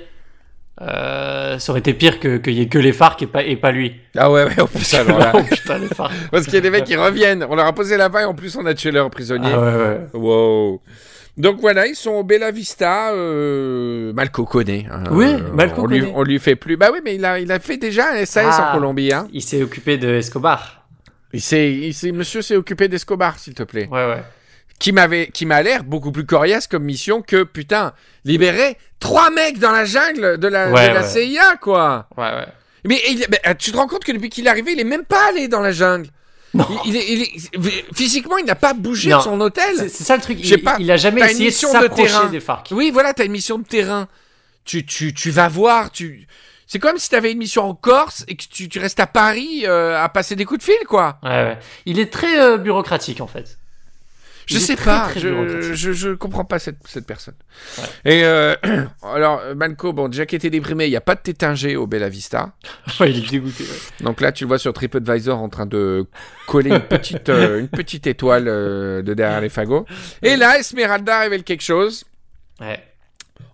Euh, ça aurait été pire que qu'il y ait que les FARC et pas, et pas lui. Ah ouais, ouais, en plus, alors là. oh putain, les FARC. Parce qu'il y a des mecs qui reviennent. On leur a posé la vague, en plus, on a tué leurs prisonniers. Ah ouais, ouais. Wow. Donc voilà, ils sont au Bella Vista. Euh, Malco connaît. hein. Oui, Euh, on lui, connaît. on lui fait plus. Bah oui, mais il a, il a fait déjà un SAS Ah. en Colombie. Hein. Il s'est occupé de Escobar. Il s'est, il s'est- monsieur s'est occupé d'Escobar, s'il te plaît. Ouais, ouais. Qui m'avait qui m'a l'air beaucoup plus coriace comme mission que putain libérer trois mecs dans la jungle de la, Ouais, de la ouais. CIA quoi. Ouais, ouais. Mais, il- mais, euh, tu te rends compte que depuis qu'il est arrivé, il est même pas allé dans la jungle. Non. Il, il est, il est- physiquement, il n'a pas bougé Non. de son hôtel. C'est ça le truc. Il, pas, il a jamais essayé de mission de s'approcher terrain. des FARC. Oui, voilà, t'as une mission de terrain. Tu, tu, tu vas voir, tu. C'est comme si t'avais une mission en Corse et que tu, tu restes à Paris euh, à passer des coups de fil, quoi. Ouais, ouais. Il est très euh, bureaucratique en fait. Je sais très, pas, très je, je, je comprends pas cette, cette personne. Ouais. Et euh, alors, euh, Malco, bon, déjà qui était déprimé, il n'y a pas de tétingé au Bella Vista. Ouais, il est dégoûté. ouais. Donc là, tu le vois sur TripAdvisor en train de coller une petite, euh, une petite étoile euh, de derrière les fagots. Et là, Esmeralda révèle quelque chose. Ouais.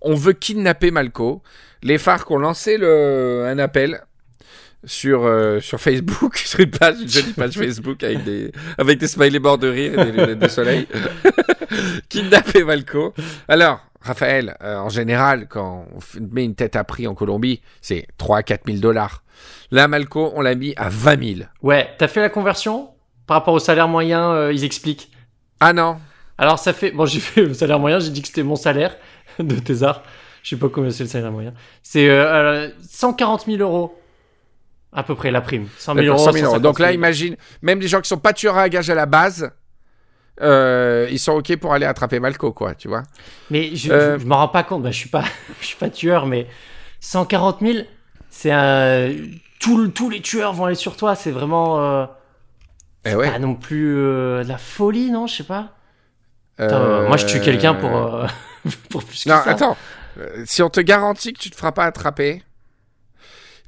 On veut kidnapper Malco. Les FARC ont lancé le, un appel sur, euh, sur Facebook, sur une page, une jolie page Facebook avec des, avec des smileys morts de rire et des lunettes de soleil. kidnapper Malco. Alors, Raphaël, euh, en général, quand on met une tête à prix en Colombie, c'est 3 à 4 000 dollars. Là, Malco, on l'a mis à 20 000. Ouais, t'as fait la conversion Par rapport au salaire moyen, euh, ils expliquent. Ah non Alors ça fait... Bon, j'ai fait le salaire moyen, j'ai dit que c'était mon salaire de thésard. Je sais pas combien c'est le salaire moyen. C'est euh, 140 000 euros. À peu près la prime. 100 000 D'accord, euros. 100 000 euros. 150 Donc là, 000. imagine, même des gens qui sont pas tueurs à gages à la base, euh, ils sont OK pour aller attraper Malco, quoi, tu vois. Mais je, Euh, je, je m'en rends pas compte. Bah, je suis pas, je suis pas tueur, mais 140 000, c'est un. tout tous les tueurs vont aller sur toi. C'est vraiment euh, Eh ouais. pas non plus euh, de la folie, non Je sais pas. Putain, Euh, Moi, je tue quelqu'un pour pour plus que Non, ça. attends. Si on te garantit que tu te feras pas attraper,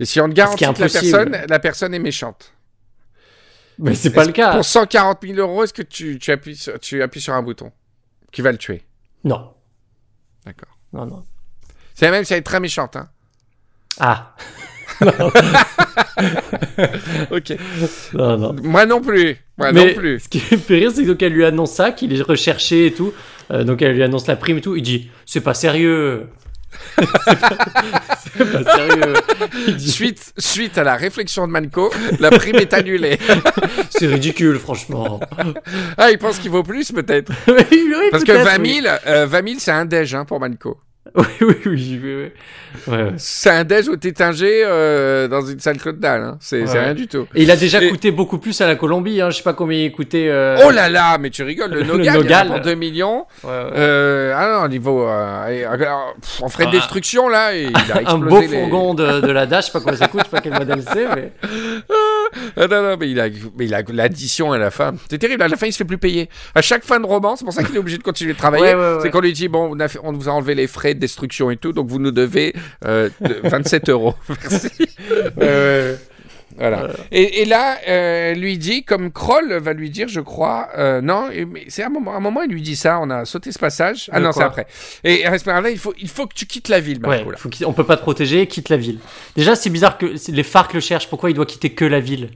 et si on te garantit que la personne, la personne est méchante. Mais c'est pas le cas. Pour 140 000 euros, est-ce que tu, tu, appuies sur, tu appuies sur un bouton qui va le tuer? Non. D'accord. Non, non. C'est même si elle est très méchante. Hein. Ah. Ok. Non, non. Moi non plus. Moi Mais non plus. ce qui fait rire, c'est que donc elle lui annonce ça, qu'il est recherché et tout. Euh, donc elle lui annonce la prime et tout. Il dit C'est pas sérieux. C'est pas, sérieux. Dit Suite, suite à la réflexion de Manco, la prime est annulée. C'est ridicule, franchement. Ah, il pense qu'il vaut plus peut-être. Oui, oui, Parce que peut-être, 20 oui. 000, euh, 20 000 c'est un déj hein, pour Manco. Oui, oui, oui. Ouais, ouais. C'est un déj au tétingé euh, dans une salle Claude Dalle. Hein. C'est Ouais. rien du tout. Et il a déjà Et- coûté beaucoup plus à la Colombie. Hein. Je sais pas combien il coûtait. euh, Oh là là, mais tu rigoles, le Le Nogal, il y en a Nogal. pour 2 millions. ouais, ouais. Euh, ah non, au niveau. euh, et, alors, pff, en frais de Ah. destruction, là, il a Un explosé beau les- fourgon de, de la Dash, je sais pas combien ça coûte, je sais pas quel modèle c'est, mais. Ah non, non, mais il a, mais il a l'addition à la fin. C'est terrible, à la fin, il se fait plus payer. À chaque fin de roman, c'est pour ça qu'il est obligé de continuer de travailler. Ouais, ouais, ouais. C'est qu'on lui dit, bon, on, a fait- on vous a enlevé les frais de destruction et tout, donc vous nous devez euh, de- 27 euros. Merci. Voilà. Et, et là, euh, lui dit, comme Kroll va lui dire, je crois, euh, non, mais c'est un moment, un moment, il lui dit ça, on a sauté ce passage. Ah De non, c'est après. Et Esmeralda, il faut, il faut que tu quittes la ville, Ouais, Marco. faut qu'il- on peut pas te protéger, quitte la ville. Déjà, c'est bizarre que les FARC le cherchent. Pourquoi il doit quitter que la ville?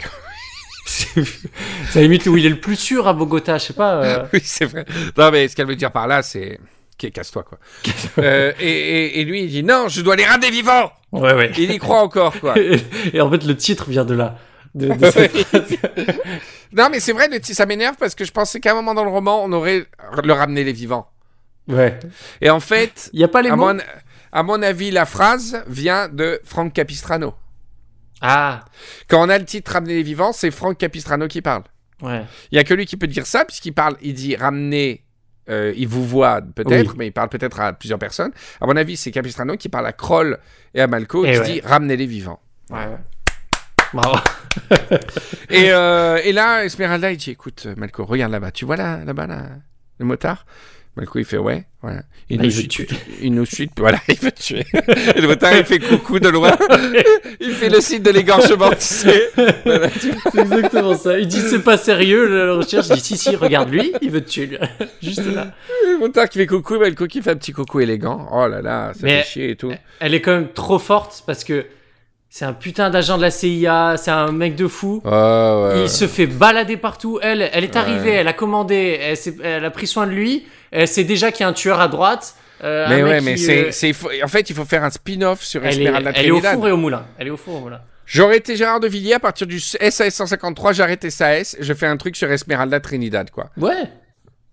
La limite où il est le plus sûr à Bogota, je sais pas. euh. Oui, c'est vrai. Non, mais ce qu'elle veut dire par là, c'est. Ok, Casse-toi, quoi. Euh, et, et- et lui, il dit non, je dois les ramener vivants Ouais, ouais. Il y croit encore, quoi. Et, et en fait, le titre vient de là. De, de cette phrase. non, mais c'est vrai, le- ça m'énerve parce que je pensais qu'à un moment dans le roman, on aurait le ramener les vivants. Ouais. Et en fait, Il y a pas les à mots. mon, à mon avis, la phrase vient de Frank Capistrano. Ah, Quand on a le titre Ramener les vivants, c'est Frank Capistrano qui parle. ouais. Il y a que lui qui peut dire ça, puisqu'il parle, il dit ramener, euh, il vous voit peut-être, Oui. mais il parle peut-être à plusieurs personnes. À mon avis, c'est Capistrano qui parle à Kroll et à Malco, Et qui ouais. dit ramener les vivants. Ouais, ouais. Bravo. Et, euh, et là, Esmeralda, il dit écoute, Malco, regarde là-bas, tu vois là, là-bas, là, le motard? Malco, il fait ouais, voilà. Il, Bah, nous il veut suit, tuer. il nous suit, voilà, il veut tuer. Et le motard, il fait coucou de loin. il fait le signe de l'égorgement, tu sais. Voilà, tu vois. C'est exactement ça. Il dit c'est pas sérieux la recherche. Il dit si si regarde lui, il veut te tuer. lui. Juste là. Le motard qui fait coucou, Malco qui fait un petit coucou élégant. Oh là là, ça Mais- fait chier et tout. Elle est quand même trop forte parce que c'est un putain d'agent de la CIA, c'est un mec de fou. Ouais, ouais. Il se fait balader partout. Elle, elle est arrivée, elle a commandé, elle, elle a pris soin de lui. Elle sait déjà qu'il y a un tueur à droite. euh, Mais ouais, mais euh, c'est, c'est, faut- en fait, il faut faire un spin-off sur Elle est, Esmeralda elle est au four et au moulin. Elle est au four et au moulin. J'aurais été Gérard de Villiers à partir du SAS 153, j'arrête SAS, je fais un truc sur Esmeralda Trinidad, quoi. Ouais.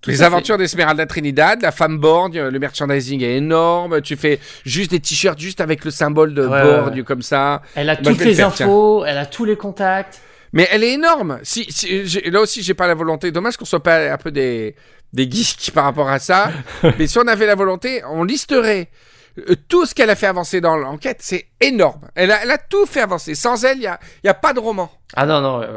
Tout Les aventures d'Esmeralda Trinidad, la femme borgne, le merchandising est énorme, tu fais juste des t-shirts juste avec le symbole de Ouais, borgne ouais. comme ça. Elle a Bah, toutes les faire, tiens. infos, elle a tous les contacts. Mais elle est énorme. Si, si- j'ai- là aussi, j'ai pas la volonté. Dommage qu'on soit pas un peu des, des geeks par rapport à ça. Mais si on avait la volonté, on listerait euh, tout ce qu'elle a fait avancer dans l'enquête. C'est énorme. Elle a, elle a tout fait avancer. Sans elle, il y a, y a pas de roman. Ah non, non, ouais,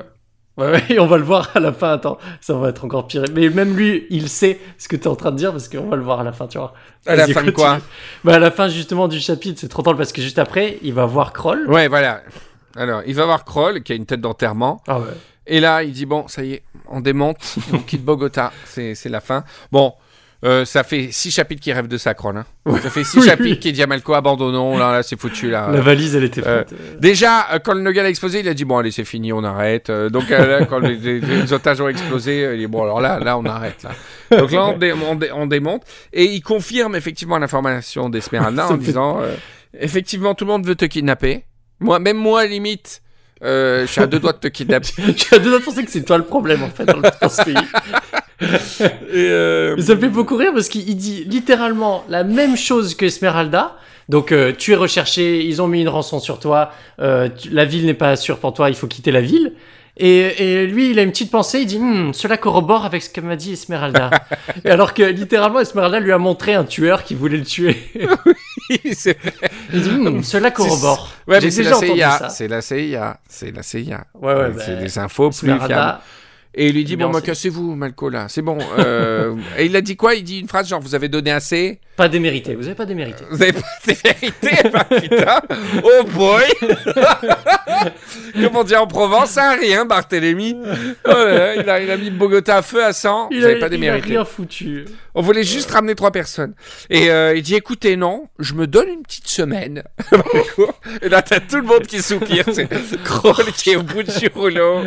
ouais. On va le voir à la fin. Attends, ça va être encore pire. Mais même lui, il sait ce que tu es en train de dire parce qu'on va le voir à la fin, tu vois. À la fin de quoi bah, À la fin, justement, du chapitre, c'est trop drôle parce que juste après, il va voir Kroll. Ouais, voilà. Alors, il va voir Kroll, qui a une tête d'enterrement. Ah ouais. Et là, il dit Bon, ça y est, on démonte, on quitte Bogota. C'est la fin. Bon. Euh, ça fait six chapitres qui rêvent de Kroll. hein. Ça fait six Oui, chapitres oui. qui dit à Malco abandonnons. Là, là c'est foutu. Là. La valise, elle était euh. Déjà, euh, quand le Nogal a explosé, il a dit bon allez c'est fini, on arrête. Donc là, quand les, les- les otages ont explosé, il dit bon alors là, là on arrête là. Donc là on, dé- on dé- on démonte et il confirme effectivement l'information d'Esmeralda en disant euh, effectivement tout le monde veut te kidnapper. Moi, même moi limite, euh, je suis à deux doigts de te kidnapper. J'ai deux de penser que c'est toi le problème, en fait, dans, le, dans ce pays. Et, euh, ça me fait beaucoup rire parce qu'il dit littéralement la même chose que Esmeralda. Donc, euh, tu es recherché, ils ont mis une rançon sur toi, euh, tu- la ville n'est pas sûre pour toi, il faut quitter la ville. Et, et lui, il a une petite pensée, il dit Hmm, Cela corrobore avec ce que m'a dit Esmeralda. et alors que littéralement, Esmeralda lui a montré un tueur qui voulait le tuer. c'est vrai. Il dit Hmm, Cela corrobore. Ouais, J'ai mais c'est déjà la entendu CIA, ça. c'est la CIA, c'est la CIA. Ouais, ouais, Euh, bah, c'est des infos plus fiables. Et il lui dit bon, bah, cassez-vous, Malco là, c'est bon. euh, et il a dit quoi? Il dit une phrase genre vous avez donné assez? Pas démérité. Vous avez pas démérité. Vous avez pas des vérités, bah, putain. Oh boy. Comme on dit en Provence, ça a rien, Barthélemy. Oh là il, a, il a mis Bogota à feu à sang. Il vous a, avez pas il a démérité. rien foutu. On voulait juste ramener trois personnes. Et euh, il dit écoutez, non, je me donne une petite semaine. Et là, t'as tout le monde qui soupire. C'est Kroll qui est au bout du rouleau.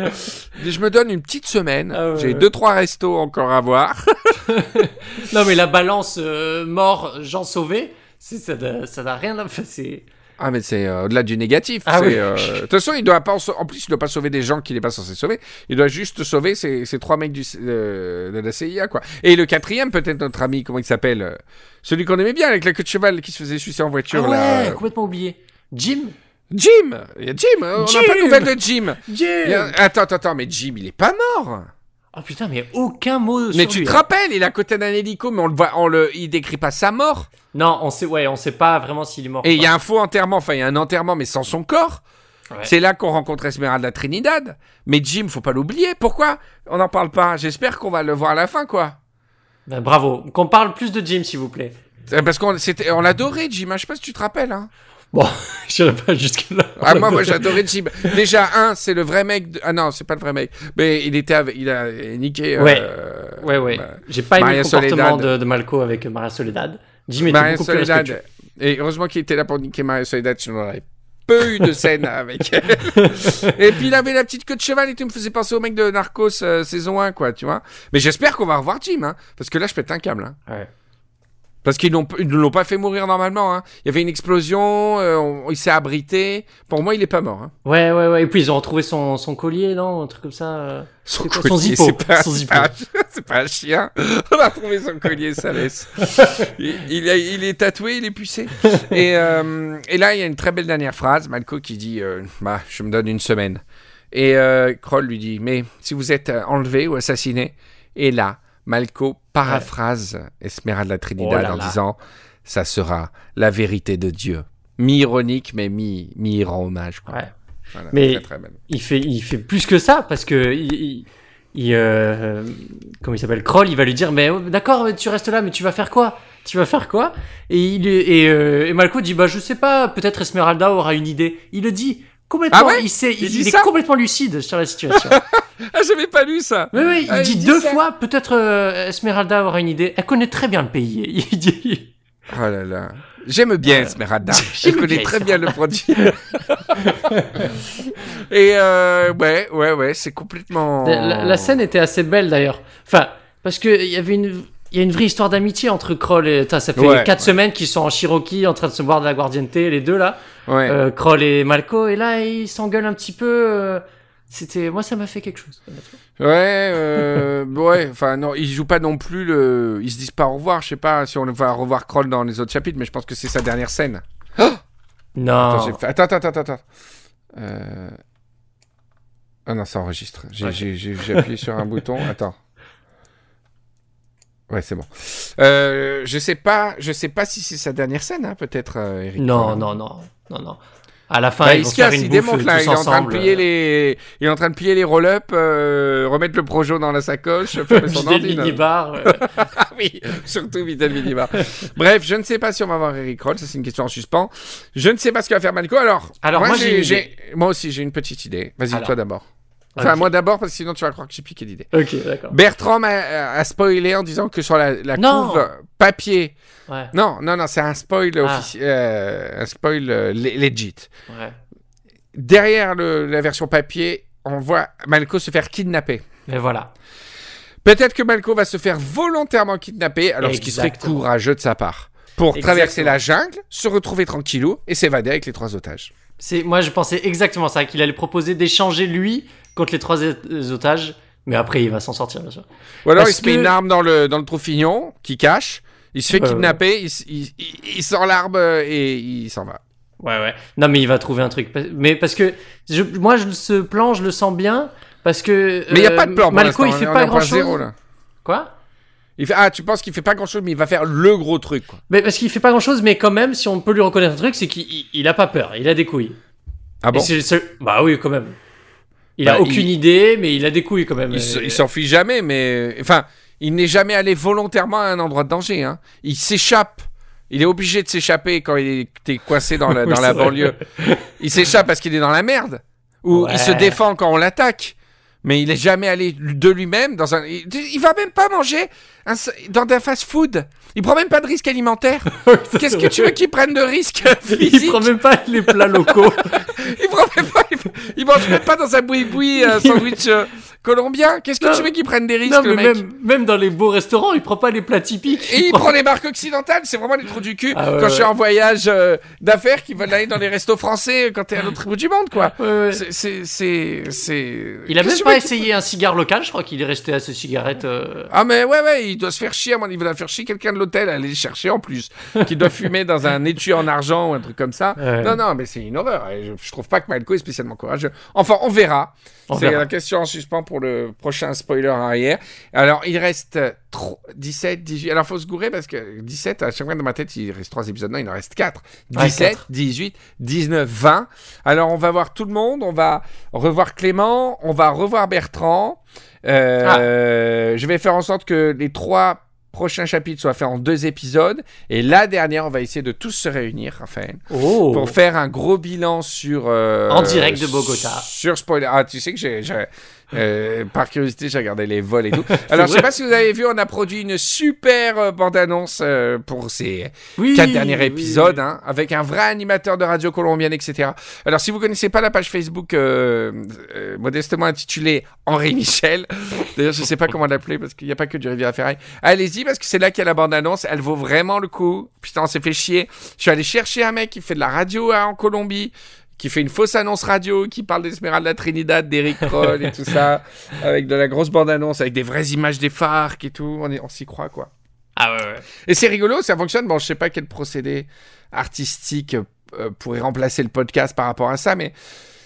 Je me donne une petite semaine. Ah ouais, J'ai deux, trois restos encore à voir. Non, mais la balance euh, mort, Jean sauvé, ça n'a rien à faire. Ah, mais c'est euh, au-delà du négatif. Ah oui. euh, De toute façon, il doit pas en, plus, il doit pas sauver des gens qu'il n'est pas censé sauver. Il doit juste sauver ces, ces trois mecs du, euh, de la CIA, quoi. Et le quatrième, peut-être notre ami, comment il s'appelle Celui qu'on aimait bien, avec la queue de cheval qui se faisait sucer en voiture, Ah ouais, là. complètement oublié. Jim? Jim Il y a Jim On n'a Jim pas de nouvelles de Jim Jim a- Attends, attends, attends, mais Jim, il est pas mort Oh putain, mais aucun mot Mais sur tu lui, te hein. rappelles, il est à côté d'un hélico, mais on le voit, on le, il décrit pas sa mort. Non, on sait, ouais, on sait pas vraiment s'il est mort. Et il y a un faux enterrement, enfin, il y a un enterrement, mais sans son corps. Ouais. C'est là qu'on rencontre Esmeralda Trinidad. Mais Jim, faut pas l'oublier. Pourquoi? On n'en parle pas J'espère qu'on va le voir à la fin, quoi. Ben, bravo. Qu'on parle plus de Jim, s'il vous plaît. Euh, Parce qu'on c'était, on l'adorait, Jim. hein. Je sais pas si tu te rappelles. Hein. Bon, je n'irai pas jusque-là. Ah, moi, moi j'adorais Jim. Déjà, un, c'est le vrai mec. de- Ah non, c'est pas le vrai mec. Mais il était, avec- il a niqué. Ouais. euh, Ouais, ouais. bah, J'ai pas aimé le comportement Soledad. de, de Malco avec Maria Soledad. Jim était Maria beaucoup plus Soledad. respectueux. Et heureusement qu'il était là pour niquer Maria Soledad, sinon on aurait peu eu de scène avec elle. Et puis il avait la petite queue de cheval et tout, me faisait penser au mec de Narcos euh, saison 1, quoi, tu vois. Mais j'espère qu'on va revoir Jim, hein, parce que là je pète un câble. Hein. Ouais. Parce qu'ils ne l'ont pas fait mourir normalement. Hein. Il y avait une explosion, euh, on- il s'est abrité. Pour moi, il est pas mort. Hein. Ouais, ouais, ouais. Et puis ils ont retrouvé son, son collier, non Un truc comme ça. euh. Son collier, son zippo, c'est pas, un- c'est pas un chien. On a retrouvé son collier, ça laisse. Il, il a- il est tatoué, il est pucé. Et, euh, et là, il y a une très belle dernière phrase. Malco qui dit euh, bah, Je me donne une semaine. Et Kroll lui dit Mais si vous êtes enlevé ou assassiné Et là, Malco paraphrase Esmeralda Trinidad Oh là en là. disant Ça sera la vérité de Dieu. Mi-ironique, mais mi- mi-rend hommage. Quoi. Ouais. Voilà, Mais- très, très belle. Il fait, il fait plus que ça parce que il, il, il, euh, comment il s'appelle Kroll, il va lui dire mais oh, d'accord, tu restes là, mais tu vas faire quoi? Tu vas faire quoi? Et il et, euh, et Malco dit bah je sais pas, peut-être Esmeralda aura une idée. Il le dit complètement. Ah ouais il sait, Il il, dit il est complètement lucide sur la situation. Ah, j'avais pas lu ça oui, oui, il Ah, dit dit deux fois peut-être euh, Esmeralda aura une idée. Elle connaît très bien le pays. Il dit. Oh là là. J'aime bien Esmeralda. J'aime Je connais très bien le produit. Et euh, ouais, ouais, ouais, c'est complètement. La, la scène était assez belle d'ailleurs. Enfin, parce que il y avait une, il y a une vraie histoire d'amitié entre Kroll et. Ça fait Ouais, quatre ouais. semaines qu'ils sont en Cherokee en train de se boire de la Guardiente, les deux là, Ouais. euh, Kroll et Malco, et là ils s'engueulent un petit peu. euh, C'était, moi ça m'a fait quelque chose. Ouais, euh, ouais, enfin non, ils jouent pas non plus le. Ils se disent pas au revoir, je sais pas si on va revoir Kroll dans les autres chapitres, mais je pense que c'est sa dernière scène. Non. Attends, attends, attends, attends. Euh... Ah non, ça enregistre. J'ai Ok. j'ai- j'ai- j'ai appuyé sur un bouton. Attends. Ouais, c'est bon. Euh, je sais pas, je sais pas si c'est sa dernière scène, hein, peut-être, euh, Eric. non, Kroll. non, non, non, non. À la fin, Bah, ils il vont se casse, il démonte là, il est en train de plier les, il est en train de plier les roll-up, euh, remettre le projo dans la sacoche, faire son minibar. euh. Oui, surtout Vital Minibar. Bref, je ne sais pas si on va voir Eric Roll, ça c'est une question en suspens. Je ne sais pas ce que va faire Malco. Alors, Alors, moi, j'ai- aussi j'ai une petite idée. Vas-y, toi d'abord. Enfin, moi d'abord, parce que sinon tu vas croire que j'ai piqué l'idée. Ok, d'accord. Bertrand m'a a spoilé en disant que sur la, la Non. couve papier. Ouais, Non, non, non, c'est un spoil Ah. officiel, euh, un spoil euh, le- legit. ouais. Derrière le- la version papier, on voit Malco se faire kidnapper. Mais voilà. Peut-être que Malco va se faire volontairement kidnapper, alors ce qui serait Exactement. courageux de sa part. Pour Exactement. traverser la jungle, se retrouver tranquillou et s'évader avec les trois otages. C'est, moi, je pensais exactement ça, qu'il allait proposer d'échanger lui contre les trois otages, mais après, il va s'en sortir, bien sûr. Ou alors Parce il se met une arme dans le, dans le trou fignon, qui cache, il se fait Ouais, kidnapper, il, s- il- il- il sort l'arme euh, et il s'en va. Ouais, ouais. Non, mais il va trouver un truc. Mais parce que je- moi, je, ce plan, je le sens bien, parce que. Mais il n'y a euh, pas de plan pour Malco, il fait on pas grand zéro, chose. là. Quoi? Il fait, ah, tu penses qu'il fait pas grand chose, mais il va faire le gros truc. Quoi. mais Parce qu'il fait pas grand chose, mais quand même, si on peut lui reconnaître un truc, c'est qu'il il- il a pas peur, il a des couilles. Ah Et bon? Bah oui, quand même. Il Bah, a aucune il- idée, mais il a des couilles quand même. Il Euh, s'enfuit jamais, mais. Enfin, il n'est jamais allé volontairement à un endroit de danger. Hein. Il s'échappe. Il est obligé de s'échapper quand il est coincé dans la, Oui, dans la banlieue. Il s'échappe parce qu'il est dans la merde. Ou Ouais. il se défend quand on l'attaque. Mais il est jamais allé de lui-même dans un. Il, il va même pas manger un dans un fast-food. Il prend même pas de risque alimentaire. Qu'est-ce que tu veux qu'il prenne de risque Il physique prend même pas les plats locaux. il, prend même pas, il, il mange même pas dans un boui-boui euh, sandwich euh, colombien. Qu'est-ce que Non. tu veux qu'il prenne des risques, non, le mais mec même, même dans les beaux restaurants, il prend pas les plats typiques. Et il prend les marques occidentales, c'est vraiment les trous du cul. Ah ouais, quand je suis en voyage euh, d'affaires, qui veulent aller dans les restos français quand t'es à l'autre bout du monde, quoi. Ouais. C'est, c'est, Il a même pas essayé un cigare local, je crois qu'il est resté à ses cigarettes. euh, Ah mais ouais ouais, il doit se faire chier, à mon avis, il va faire chier quelqu'un de l'hôtel à aller le chercher en plus, qui doit fumer dans un étui en argent ou un truc comme ça. Ouais. Non non, mais c'est une horreur. Je, je trouve pas que Malco est spécialement courageux. Enfin, on verra. C'est la question en suspens pour le prochain spoiler arrière. Alors, il reste tro- 17, 18. Alors, faut se gourer parce que 17, à chaque fois dans ma tête, il reste 3 épisodes. Non, il en reste 4. Ouais, 17, quatre. 18, 19, 20. Alors, on va voir tout le monde. On va revoir Clément. On va revoir Bertrand. Euh, Je vais faire en sorte que les trois prochains chapitres soient faits en deux épisodes. Et la dernière, on va essayer de tous se réunir, Raphaël, Oh. pour faire un gros bilan sur. euh, En direct de Bogota. Sur spoiler. Ah, tu sais que j'ai. Euh, par curiosité, j'ai regardé les vols et tout. Alors, je sais pas si vous avez vu, on a produit une super euh, bande-annonce euh, pour ces Oui, quatre derniers oui, épisodes, oui. hein, avec un vrai animateur de radio colombienne, etc. Alors, si vous connaissez pas la page Facebook modestement intitulée Henri Michel, d'ailleurs, je sais pas comment l'appeler parce qu'il n'y a pas que du Riviera Ferraille. Allez-y parce que c'est là qu'il y a la bande-annonce. Elle vaut vraiment le coup. Putain, on s'est fait chier. Je suis allé chercher un mec qui fait de la radio hein, en Colombie. Qui fait une fausse annonce radio, qui parle d'Esmeralda Trinidad, d'Eric Kroll et tout ça, avec de la grosse bande-annonce, avec des vraies images des FARC et tout. On, est- on s'y croit, quoi. Ah ouais, ouais. Et c'est rigolo, ça fonctionne. Bon, je sais pas quel procédé artistique euh, pourrait remplacer le podcast par rapport à ça, mais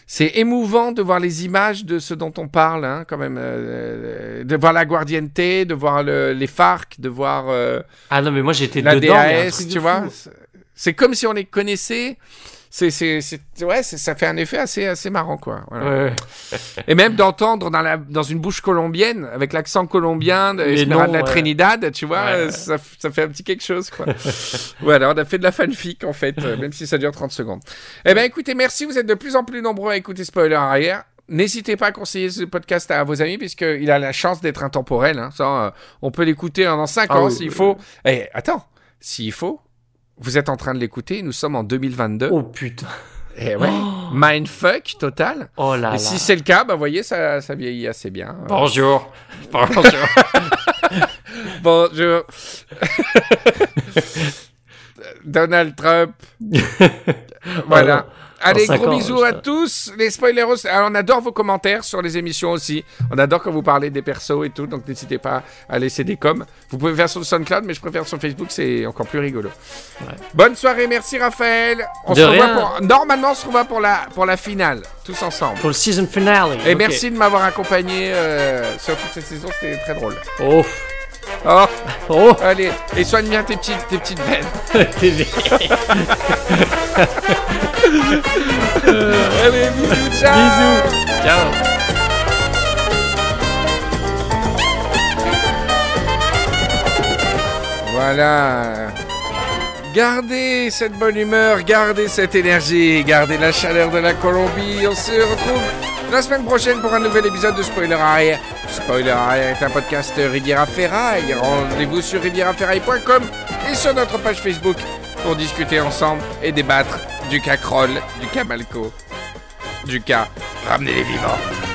c'est émouvant de voir les images de ce dont on parle, hein, quand même. euh, de voir la Guardiente, de voir le- les FARC, de voir euh, Ah non, mais moi j'étais dedans. mais un DAS, truc de tu vois. fou. C'est comme si on les connaissait. C'est, c'est, c'est- ouais, ça fait un effet assez, assez marrant, quoi. Voilà. Ouais, ouais. Et même d'entendre dans, la, dans une bouche colombienne, avec l'accent colombien de noms, ouais. Trinidad, tu vois. Ça, ça fait un petit quelque chose, quoi. voilà, on a fait de la fanfic, en fait, euh, même si ça dure 30 secondes. Eh bien, écoutez, merci, vous êtes de plus en plus nombreux à écouter Spoiler arrière. N'hésitez pas à conseiller ce podcast à vos amis, puisqu'il a la chance d'être intemporel. Hein. Ça, euh, on peut l'écouter dans 5 Ah ans oui, s'il oui, faut. Eh, attends, s'il faut, vous êtes en train de l'écouter, nous sommes en 2022. Oh putain. Eh ouais, mindfuck total. Oh là Et là. si c'est le cas, bah vous voyez, ça, ça vieillit assez bien. Bonjour. Bonjour. Bonjour. Donald Trump. voilà. Allez, gros ans, bisous à tous. Les spoileros, alors, on adore vos commentaires sur les émissions aussi. On adore quand vous parlez des persos et tout, donc n'hésitez pas à laisser des coms. Vous pouvez faire sur SoundCloud, mais je préfère sur Facebook, c'est encore plus rigolo. Ouais. Bonne soirée, merci Raphaël. On De se revoit pour... Normalement, on se revoit pour la, pour la finale, tous ensemble. Pour le season finale. Et merci de m'avoir accompagné euh, sur toute cette saison, c'était très drôle. Oh. Oh, Oh. allez, et soigne bien tes petites, tes petites veines. Allez, bisous, ciao Bisous. Ciao. Voilà. Gardez cette bonne humeur, gardez cette énergie, gardez la chaleur de la Colombie. On se retrouve la semaine prochaine pour un nouvel épisode de Spoiler Arrière. Spoiler Arrière est un podcast Riviera Ferraille. Rendez-vous sur rivieraferraille.com et sur notre page Facebook pour discuter ensemble et débattre du cas du cas Malco, du cas Ramenez les vivants.